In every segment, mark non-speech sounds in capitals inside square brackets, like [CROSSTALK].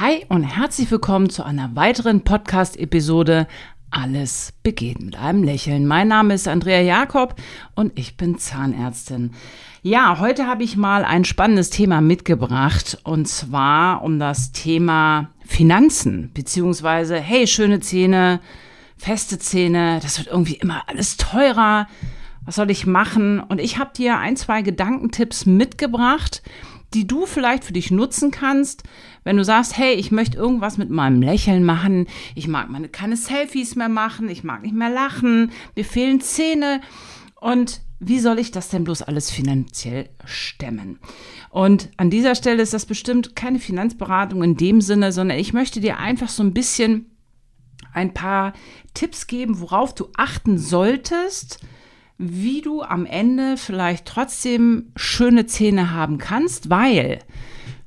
Hi und herzlich willkommen zu einer weiteren Podcast-Episode. Alles begeht mit einem Lächeln. Mein Name ist Andrea Jakob und ich bin Zahnärztin. Ja, heute habe ich mal ein spannendes Thema mitgebracht und zwar um das Thema Finanzen, beziehungsweise, hey, schöne Zähne, feste Zähne, das wird irgendwie immer alles teurer. Was soll ich machen? Und ich habe dir ein, zwei Gedankentipps mitgebracht, die du vielleicht für dich nutzen kannst, wenn du sagst, hey, ich möchte irgendwas mit meinem Lächeln machen, ich mag meine keine Selfies mehr machen, ich mag nicht mehr lachen, mir fehlen Zähne und wie soll ich das denn bloß alles finanziell stemmen? Und an dieser Stelle ist das bestimmt keine Finanzberatung in dem Sinne, sondern ich möchte dir einfach so ein bisschen ein paar Tipps geben, worauf du achten solltest, wie du am Ende vielleicht trotzdem schöne Zähne haben kannst, weil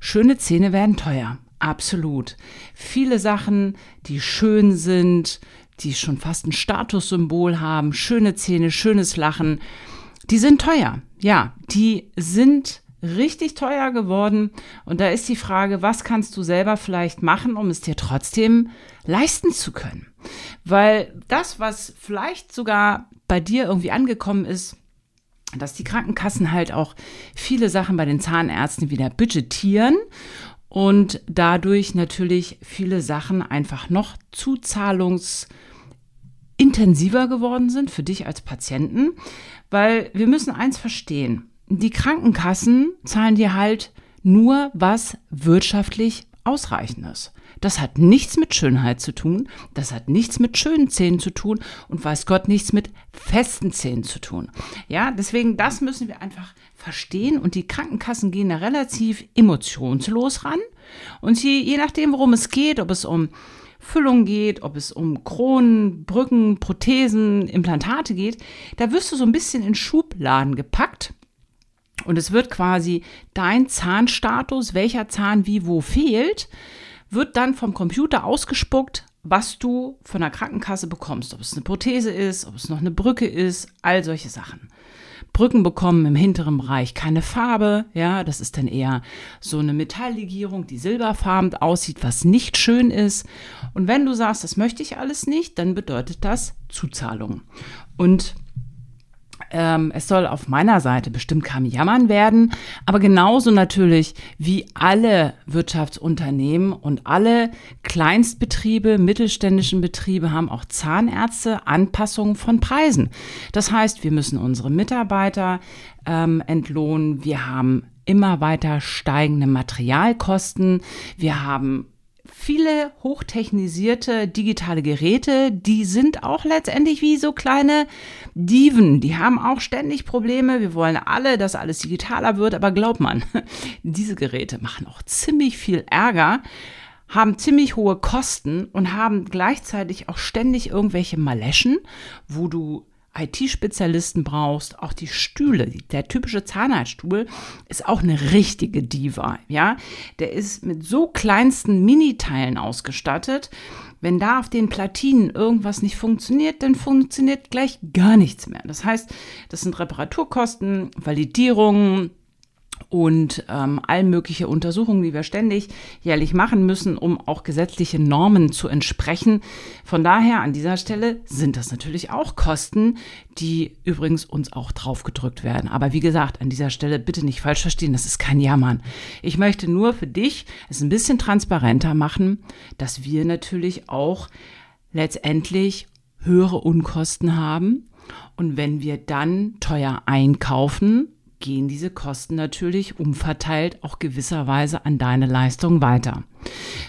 schöne Zähne werden teuer. Absolut. Viele Sachen, die schön sind, die schon fast ein Statussymbol haben, schöne Zähne, schönes Lachen, die sind teuer. Ja, die sind richtig teuer geworden. Und da ist die Frage, was kannst du selber vielleicht machen, um es dir trotzdem leisten zu können? Weil das, was vielleicht sogar bei dir irgendwie angekommen ist, dass die Krankenkassen halt auch viele Sachen bei den Zahnärzten wieder budgetieren und dadurch natürlich viele Sachen einfach noch zuzahlungsintensiver geworden sind für dich als Patienten, weil wir müssen eins verstehen. Die Krankenkassen zahlen dir halt nur was wirtschaftlich ausreichend ist. Das hat nichts mit Schönheit zu tun, das hat nichts mit schönen Zähnen zu tun und weiß Gott nichts mit festen Zähnen zu tun. Ja, deswegen das müssen wir einfach verstehen und die Krankenkassen gehen da relativ emotionslos ran und sie, je nachdem, worum es geht, ob es um Füllung geht, ob es um Kronen, Brücken, Prothesen, Implantate geht, da wirst du so ein bisschen in Schubladen gepackt. Und es wird quasi dein Zahnstatus, welcher Zahn wie wo fehlt, wird dann vom Computer ausgespuckt, was du von der Krankenkasse bekommst. Ob es eine Prothese ist, ob es noch eine Brücke ist, all solche Sachen. Brücken bekommen im hinteren Bereich keine Farbe, ja, das ist dann eher so eine Metalllegierung, die silberfarben aussieht, was nicht schön ist. Und wenn du sagst, das möchte ich alles nicht, dann bedeutet das Zuzahlung. Und ähm, es soll auf meiner Seite bestimmt kein Jammern werden, aber genauso natürlich wie alle Wirtschaftsunternehmen und alle Kleinstbetriebe, mittelständischen Betriebe haben auch Zahnärzte Anpassungen von Preisen. Das heißt, wir müssen unsere Mitarbeiter ähm, entlohnen. Wir haben immer weiter steigende Materialkosten. Wir haben viele hochtechnisierte digitale Geräte, die sind auch letztendlich wie so kleine Diven. Die haben auch ständig Probleme. Wir wollen alle, dass alles digitaler wird, aber glaubt man, [LAUGHS] diese Geräte machen auch ziemlich viel Ärger haben ziemlich hohe Kosten und haben gleichzeitig auch ständig irgendwelche Maleschen, wo du IT-Spezialisten brauchst, auch die Stühle, der typische Zahnarztstuhl ist auch eine richtige Diva, ja. Der ist mit so kleinsten Miniteilen ausgestattet. Wenn da auf den Platinen irgendwas nicht funktioniert, dann funktioniert gleich gar nichts mehr. Das heißt, das sind Reparaturkosten, Validierungen, und ähm, all mögliche Untersuchungen, die wir ständig jährlich machen müssen, um auch gesetzliche Normen zu entsprechen. Von daher an dieser Stelle sind das natürlich auch Kosten, die übrigens uns auch draufgedrückt werden. Aber wie gesagt, an dieser Stelle bitte nicht falsch verstehen, das ist kein Jammern. Ich möchte nur für dich es ein bisschen transparenter machen, dass wir natürlich auch letztendlich höhere Unkosten haben. Und wenn wir dann teuer einkaufen, gehen diese Kosten natürlich umverteilt auch gewisserweise an deine Leistung weiter.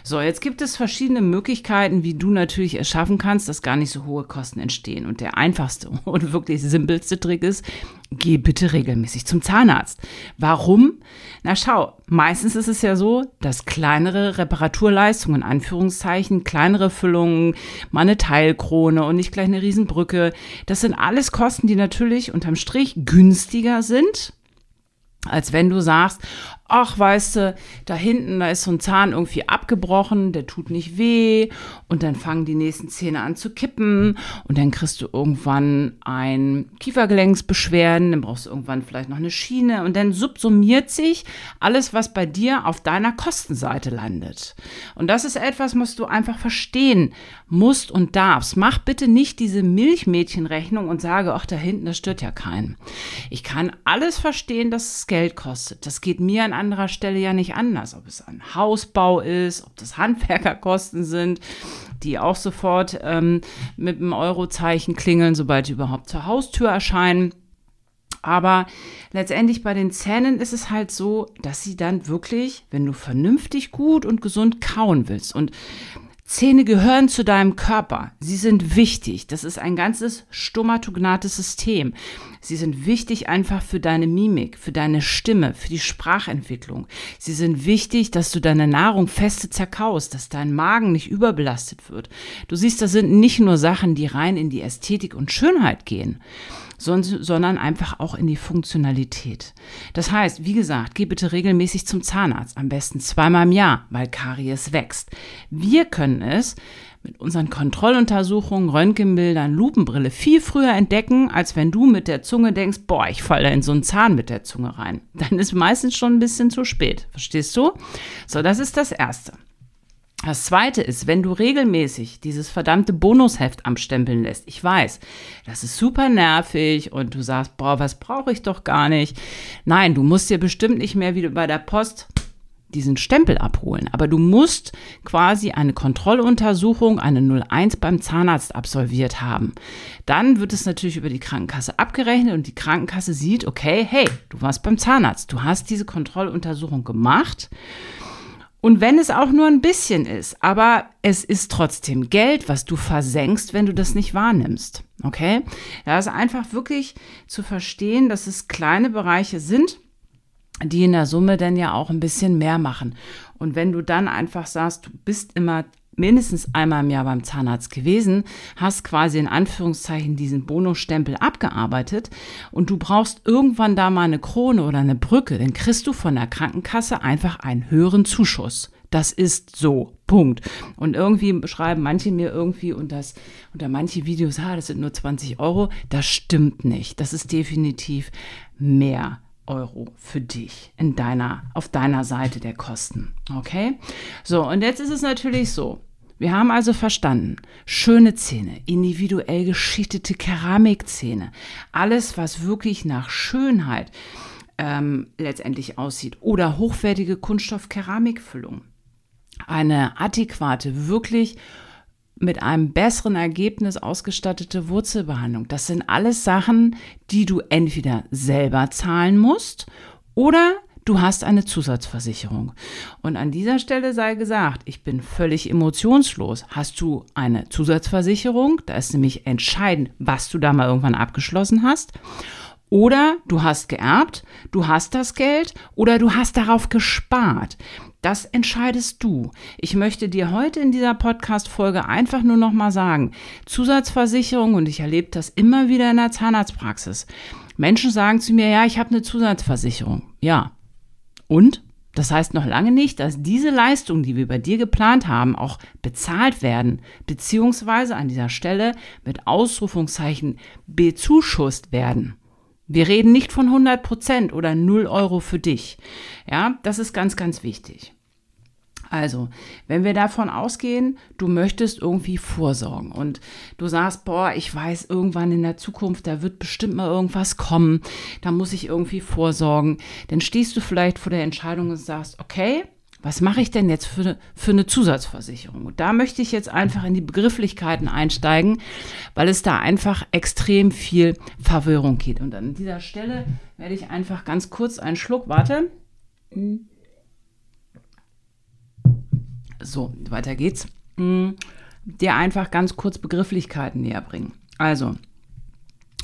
So, jetzt gibt es verschiedene Möglichkeiten, wie du natürlich es schaffen kannst, dass gar nicht so hohe Kosten entstehen. Und der einfachste [LAUGHS] und wirklich simpelste Trick ist, geh bitte regelmäßig zum Zahnarzt. Warum? Na schau, meistens ist es ja so, dass kleinere Reparaturleistungen, Anführungszeichen, kleinere Füllungen, mal eine Teilkrone und nicht gleich eine Riesenbrücke, das sind alles Kosten, die natürlich unterm Strich günstiger sind als wenn du sagst, ach, weißt du, da hinten, da ist so ein Zahn irgendwie abgebrochen, der tut nicht weh und dann fangen die nächsten Zähne an zu kippen und dann kriegst du irgendwann ein Kiefergelenksbeschwerden, dann brauchst du irgendwann vielleicht noch eine Schiene und dann subsumiert sich alles, was bei dir auf deiner Kostenseite landet. Und das ist etwas, was du einfach verstehen musst und darfst. Mach bitte nicht diese Milchmädchenrechnung und sage, ach, da hinten, das stört ja keinen. Ich kann alles verstehen, dass es Geld kostet. Das geht mir an anderer Stelle ja nicht anders. Ob es ein Hausbau ist, ob das [LAUGHS] Handwerkerkosten sind, die auch sofort ähm, mit dem Eurozeichen klingeln, sobald die überhaupt zur Haustür erscheinen. Aber letztendlich bei den Zähnen ist es halt so, dass sie dann wirklich, wenn du vernünftig gut und gesund kauen willst und Zähne gehören zu deinem Körper. Sie sind wichtig. Das ist ein ganzes stomatognates System. Sie sind wichtig einfach für deine Mimik, für deine Stimme, für die Sprachentwicklung. Sie sind wichtig, dass du deine Nahrung feste zerkaust, dass dein Magen nicht überbelastet wird. Du siehst, das sind nicht nur Sachen, die rein in die Ästhetik und Schönheit gehen sondern einfach auch in die Funktionalität. Das heißt, wie gesagt, geh bitte regelmäßig zum Zahnarzt, am besten zweimal im Jahr, weil Karies wächst. Wir können es mit unseren Kontrolluntersuchungen, Röntgenbildern, Lupenbrille viel früher entdecken, als wenn du mit der Zunge denkst, boah, ich falle in so einen Zahn mit der Zunge rein. Dann ist meistens schon ein bisschen zu spät. Verstehst du? So, das ist das Erste. Das zweite ist, wenn du regelmäßig dieses verdammte Bonusheft am Stempeln lässt. Ich weiß, das ist super nervig und du sagst, boah, was brauche ich doch gar nicht. Nein, du musst dir bestimmt nicht mehr wie bei der Post diesen Stempel abholen. Aber du musst quasi eine Kontrolluntersuchung, eine 01 beim Zahnarzt absolviert haben. Dann wird es natürlich über die Krankenkasse abgerechnet und die Krankenkasse sieht, okay, hey, du warst beim Zahnarzt, du hast diese Kontrolluntersuchung gemacht und wenn es auch nur ein bisschen ist, aber es ist trotzdem Geld, was du versenkst, wenn du das nicht wahrnimmst. Okay? Da ist einfach wirklich zu verstehen, dass es kleine Bereiche sind, die in der Summe dann ja auch ein bisschen mehr machen. Und wenn du dann einfach sagst, du bist immer mindestens einmal im Jahr beim Zahnarzt gewesen, hast quasi in Anführungszeichen diesen Bonusstempel abgearbeitet und du brauchst irgendwann da mal eine Krone oder eine Brücke, dann kriegst du von der Krankenkasse einfach einen höheren Zuschuss. Das ist so. Punkt. Und irgendwie schreiben manche mir irgendwie und das unter manche Videos, ah, das sind nur 20 Euro. Das stimmt nicht. Das ist definitiv mehr. Euro für dich in deiner, auf deiner Seite der Kosten. Okay? So, und jetzt ist es natürlich so. Wir haben also verstanden, schöne Zähne, individuell geschichtete Keramikzähne, alles, was wirklich nach Schönheit ähm, letztendlich aussieht oder hochwertige Kunststoff-Keramikfüllung. Eine adäquate, wirklich mit einem besseren Ergebnis ausgestattete Wurzelbehandlung. Das sind alles Sachen, die du entweder selber zahlen musst oder du hast eine Zusatzversicherung. Und an dieser Stelle sei gesagt, ich bin völlig emotionslos. Hast du eine Zusatzversicherung? Da ist nämlich entscheidend, was du da mal irgendwann abgeschlossen hast. Oder du hast geerbt, du hast das Geld oder du hast darauf gespart. Das entscheidest du. Ich möchte dir heute in dieser Podcast-Folge einfach nur noch mal sagen, Zusatzversicherung, und ich erlebe das immer wieder in der Zahnarztpraxis. Menschen sagen zu mir, ja, ich habe eine Zusatzversicherung. Ja, und das heißt noch lange nicht, dass diese Leistungen, die wir bei dir geplant haben, auch bezahlt werden, beziehungsweise an dieser Stelle mit Ausrufungszeichen bezuschusst werden. Wir reden nicht von 100 Prozent oder 0 Euro für dich. Ja, das ist ganz, ganz wichtig. Also, wenn wir davon ausgehen, du möchtest irgendwie vorsorgen und du sagst, boah, ich weiß irgendwann in der Zukunft, da wird bestimmt mal irgendwas kommen, da muss ich irgendwie vorsorgen, dann stehst du vielleicht vor der Entscheidung und sagst, okay, was mache ich denn jetzt für, für eine Zusatzversicherung? Und da möchte ich jetzt einfach in die Begrifflichkeiten einsteigen, weil es da einfach extrem viel Verwirrung geht. Und an dieser Stelle werde ich einfach ganz kurz einen Schluck, warte. So, weiter geht's. Mm, dir einfach ganz kurz Begrifflichkeiten näher bringen. Also,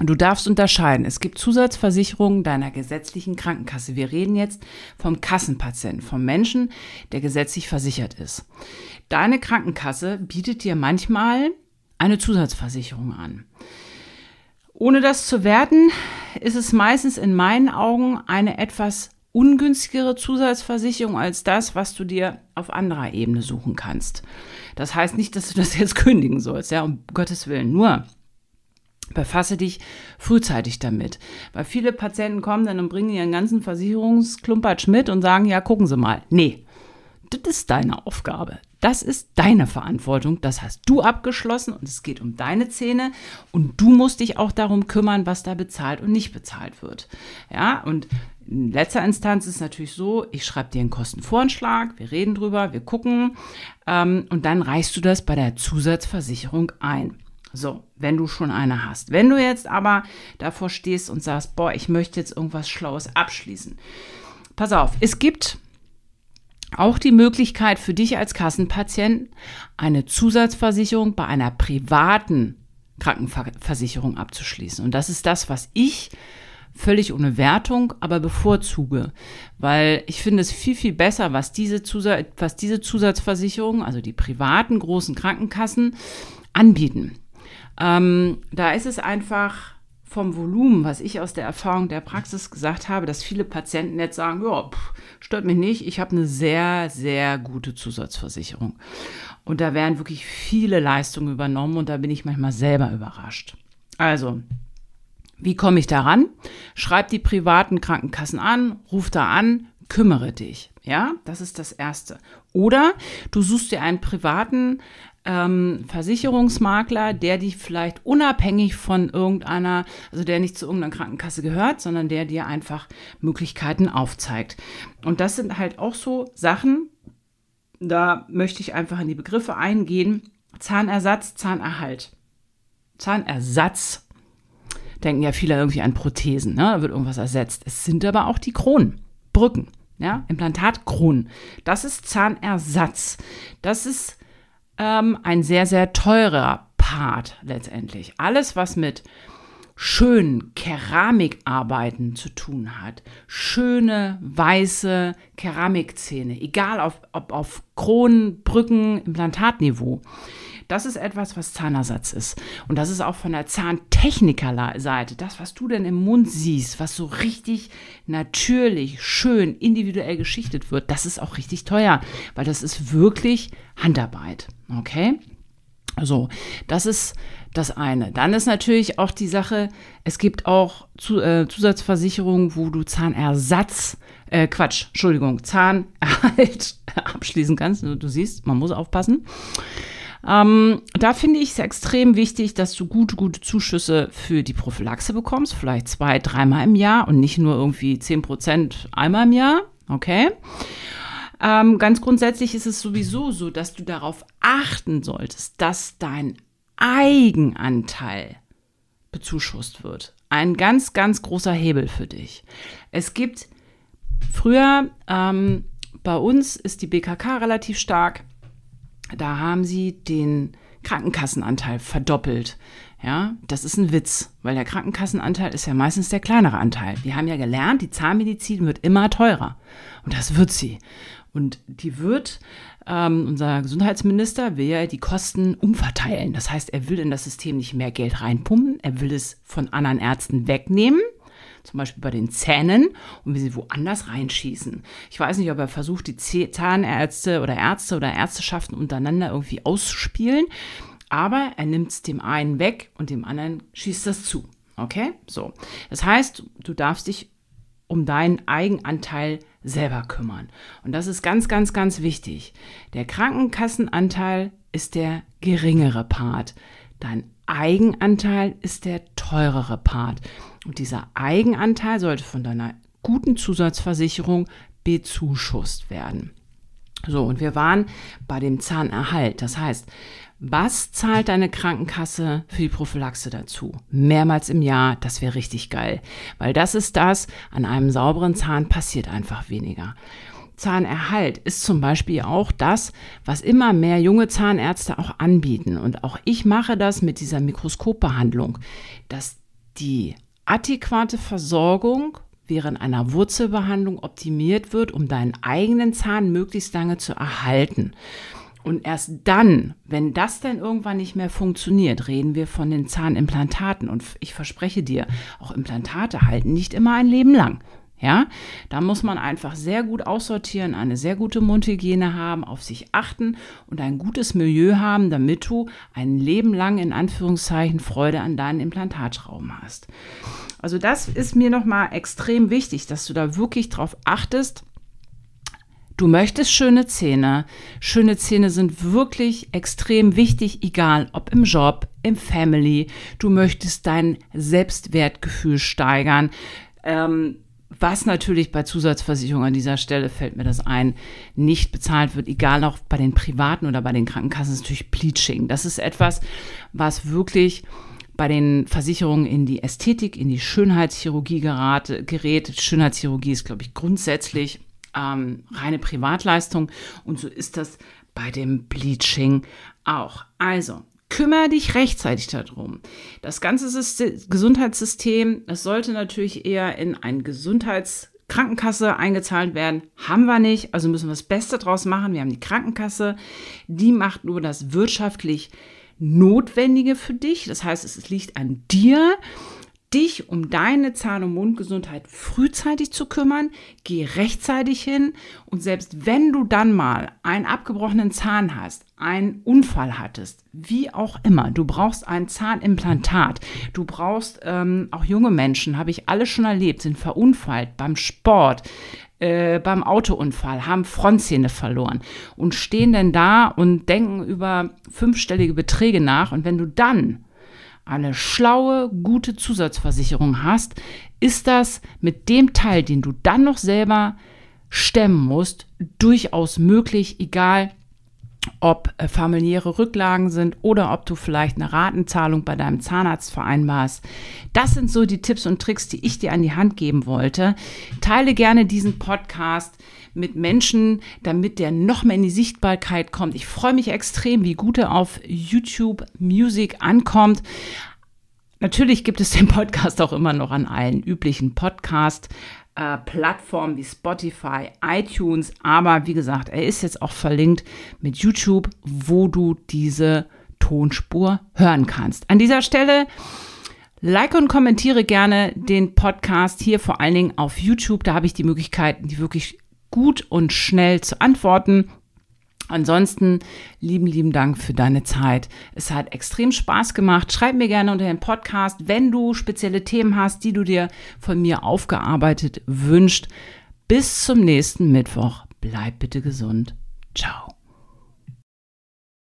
Du darfst unterscheiden. Es gibt Zusatzversicherungen deiner gesetzlichen Krankenkasse. Wir reden jetzt vom Kassenpatienten, vom Menschen, der gesetzlich versichert ist. Deine Krankenkasse bietet dir manchmal eine Zusatzversicherung an. Ohne das zu werten, ist es meistens in meinen Augen eine etwas ungünstigere Zusatzversicherung als das, was du dir auf anderer Ebene suchen kannst. Das heißt nicht, dass du das jetzt [LAUGHS] kündigen sollst, ja, um Gottes Willen. Nur befasse dich frühzeitig damit. Weil viele Patienten kommen dann und bringen ihren ganzen Versicherungsklumpatsch mit und sagen, ja, gucken Sie mal. Nee, das ist deine Aufgabe. Das ist deine Verantwortung. Das hast du abgeschlossen und es geht um deine Zähne und du musst dich auch darum kümmern, was da bezahlt und nicht bezahlt wird. Ja, und in letzter Instanz ist es natürlich so, ich schreibe dir einen Kostenvoranschlag, wir reden drüber, wir gucken ähm, und dann reichst du das bei der Zusatzversicherung ein. So, wenn du schon eine hast. Wenn du jetzt aber davor stehst und sagst, boah, ich möchte jetzt irgendwas Schlaues abschließen. Pass auf, es gibt auch die Möglichkeit für dich als Kassenpatient, eine Zusatzversicherung bei einer privaten Krankenversicherung abzuschließen. Und das ist das, was ich völlig ohne Wertung, aber bevorzuge, weil ich finde es viel, viel besser, was diese, Zusatz, was diese Zusatzversicherungen, also die privaten großen Krankenkassen, anbieten. Ähm, da ist es einfach vom Volumen, was ich aus der Erfahrung der Praxis gesagt habe, dass viele Patienten jetzt sagen, ja, stört mich nicht, ich habe eine sehr, sehr gute Zusatzversicherung. Und da werden wirklich viele Leistungen übernommen und da bin ich manchmal selber überrascht. Also, wie komme ich daran? Schreib die privaten Krankenkassen an, ruf da an, kümmere dich. Ja, das ist das Erste. Oder du suchst dir einen privaten ähm, Versicherungsmakler, der dich vielleicht unabhängig von irgendeiner, also der nicht zu irgendeiner Krankenkasse gehört, sondern der dir einfach Möglichkeiten aufzeigt. Und das sind halt auch so Sachen, da möchte ich einfach in die Begriffe eingehen. Zahnersatz, Zahnerhalt. Zahnersatz. Denken ja viele irgendwie an Prothesen, ne? Da wird irgendwas ersetzt. Es sind aber auch die Kronen, Brücken, ja, Implantatkronen. Das ist Zahnersatz. Das ist ähm, ein sehr, sehr teurer Part letztendlich. Alles, was mit schönen Keramikarbeiten zu tun hat. Schöne, weiße Keramikzähne, egal auf, ob auf Kronen, Brücken, Implantatniveau. Das ist etwas, was Zahnersatz ist. Und das ist auch von der Zahntechnikerseite. Das, was du denn im Mund siehst, was so richtig natürlich, schön, individuell geschichtet wird, das ist auch richtig teuer, weil das ist wirklich Handarbeit. Okay? So, das ist das eine. Dann ist natürlich auch die Sache, es gibt auch äh, Zusatzversicherungen, wo du Zahnersatz, äh, Quatsch, Entschuldigung, Zahnerhalt [LAUGHS] abschließen kannst. Du siehst, man muss aufpassen. Ähm, da finde ich es extrem wichtig, dass du gute, gute Zuschüsse für die Prophylaxe bekommst, vielleicht zwei, dreimal im Jahr und nicht nur irgendwie zehn Prozent einmal im Jahr. Okay. Ähm, ganz grundsätzlich ist es sowieso so, dass du darauf achten solltest, dass dein Eigenanteil bezuschusst wird. Ein ganz, ganz großer Hebel für dich. Es gibt früher, ähm, bei uns ist die BKK relativ stark. Da haben sie den Krankenkassenanteil verdoppelt. Ja, das ist ein Witz, weil der Krankenkassenanteil ist ja meistens der kleinere Anteil. Wir haben ja gelernt, die Zahnmedizin wird immer teurer. Und das wird sie. Und die wird, ähm, unser Gesundheitsminister will ja die Kosten umverteilen. Das heißt, er will in das System nicht mehr Geld reinpumpen, er will es von anderen Ärzten wegnehmen zum Beispiel bei den Zähnen und wie sie woanders reinschießen. Ich weiß nicht, ob er versucht, die Zahnärzte oder Ärzte oder Ärzteschaften untereinander irgendwie auszuspielen, aber er nimmt es dem einen weg und dem anderen schießt das zu. Okay? So. Das heißt, du darfst dich um deinen Eigenanteil selber kümmern. Und das ist ganz, ganz, ganz wichtig. Der Krankenkassenanteil ist der geringere Part. Dein Eigenanteil ist der teurere Part. Und dieser Eigenanteil sollte von deiner guten Zusatzversicherung bezuschusst werden. So, und wir waren bei dem Zahnerhalt. Das heißt, was zahlt deine Krankenkasse für die Prophylaxe dazu? Mehrmals im Jahr, das wäre richtig geil. Weil das ist das, an einem sauberen Zahn passiert einfach weniger. Zahnerhalt ist zum Beispiel auch das, was immer mehr junge Zahnärzte auch anbieten. Und auch ich mache das mit dieser Mikroskopbehandlung, dass die adäquate Versorgung während einer Wurzelbehandlung optimiert wird, um deinen eigenen Zahn möglichst lange zu erhalten. Und erst dann, wenn das dann irgendwann nicht mehr funktioniert, reden wir von den Zahnimplantaten. Und ich verspreche dir, auch Implantate halten nicht immer ein Leben lang. Ja, da muss man einfach sehr gut aussortieren, eine sehr gute Mundhygiene haben, auf sich achten und ein gutes Milieu haben, damit du ein Leben lang in Anführungszeichen Freude an deinen Implantatschrauben hast. Also das ist mir nochmal extrem wichtig, dass du da wirklich drauf achtest. Du möchtest schöne Zähne. Schöne Zähne sind wirklich extrem wichtig, egal ob im Job, im Family. Du möchtest dein Selbstwertgefühl steigern. Ähm, was natürlich bei Zusatzversicherungen an dieser Stelle fällt mir das ein, nicht bezahlt wird, egal auch bei den privaten oder bei den Krankenkassen, ist natürlich Bleaching. Das ist etwas, was wirklich bei den Versicherungen in die Ästhetik, in die Schönheitschirurgie gerate, gerät. Schönheitschirurgie ist, glaube ich, grundsätzlich ähm, reine Privatleistung und so ist das bei dem Bleaching auch. Also, kümmere dich rechtzeitig darum. Das ganze System, Gesundheitssystem, das sollte natürlich eher in ein Gesundheitskrankenkasse eingezahlt werden. Haben wir nicht, also müssen wir das Beste draus machen. Wir haben die Krankenkasse, die macht nur das wirtschaftlich Notwendige für dich. Das heißt, es liegt an dir, dich um deine Zahn- und Mundgesundheit frühzeitig zu kümmern. Geh rechtzeitig hin und selbst wenn du dann mal einen abgebrochenen Zahn hast, einen Unfall hattest, wie auch immer, du brauchst ein Zahnimplantat, du brauchst ähm, auch junge Menschen, habe ich alle schon erlebt, sind verunfallt beim Sport, äh, beim Autounfall, haben Frontzähne verloren und stehen dann da und denken über fünfstellige Beträge nach. Und wenn du dann eine schlaue, gute Zusatzversicherung hast, ist das mit dem Teil, den du dann noch selber stemmen musst, durchaus möglich, egal ob äh, familiäre Rücklagen sind oder ob du vielleicht eine Ratenzahlung bei deinem Zahnarzt vereinbarst. Das sind so die Tipps und Tricks, die ich dir an die Hand geben wollte. Teile gerne diesen Podcast mit Menschen, damit der noch mehr in die Sichtbarkeit kommt. Ich freue mich extrem, wie gut er auf YouTube Music ankommt. Natürlich gibt es den Podcast auch immer noch an allen üblichen Podcast Plattformen wie Spotify, iTunes, aber wie gesagt, er ist jetzt auch verlinkt mit YouTube, wo du diese Tonspur hören kannst. An dieser Stelle like und kommentiere gerne den Podcast hier vor allen Dingen auf YouTube. Da habe ich die Möglichkeit, die wirklich gut und schnell zu antworten. Ansonsten lieben, lieben Dank für deine Zeit. Es hat extrem Spaß gemacht. Schreib mir gerne unter den Podcast, wenn du spezielle Themen hast, die du dir von mir aufgearbeitet wünscht. Bis zum nächsten Mittwoch. Bleib bitte gesund. Ciao.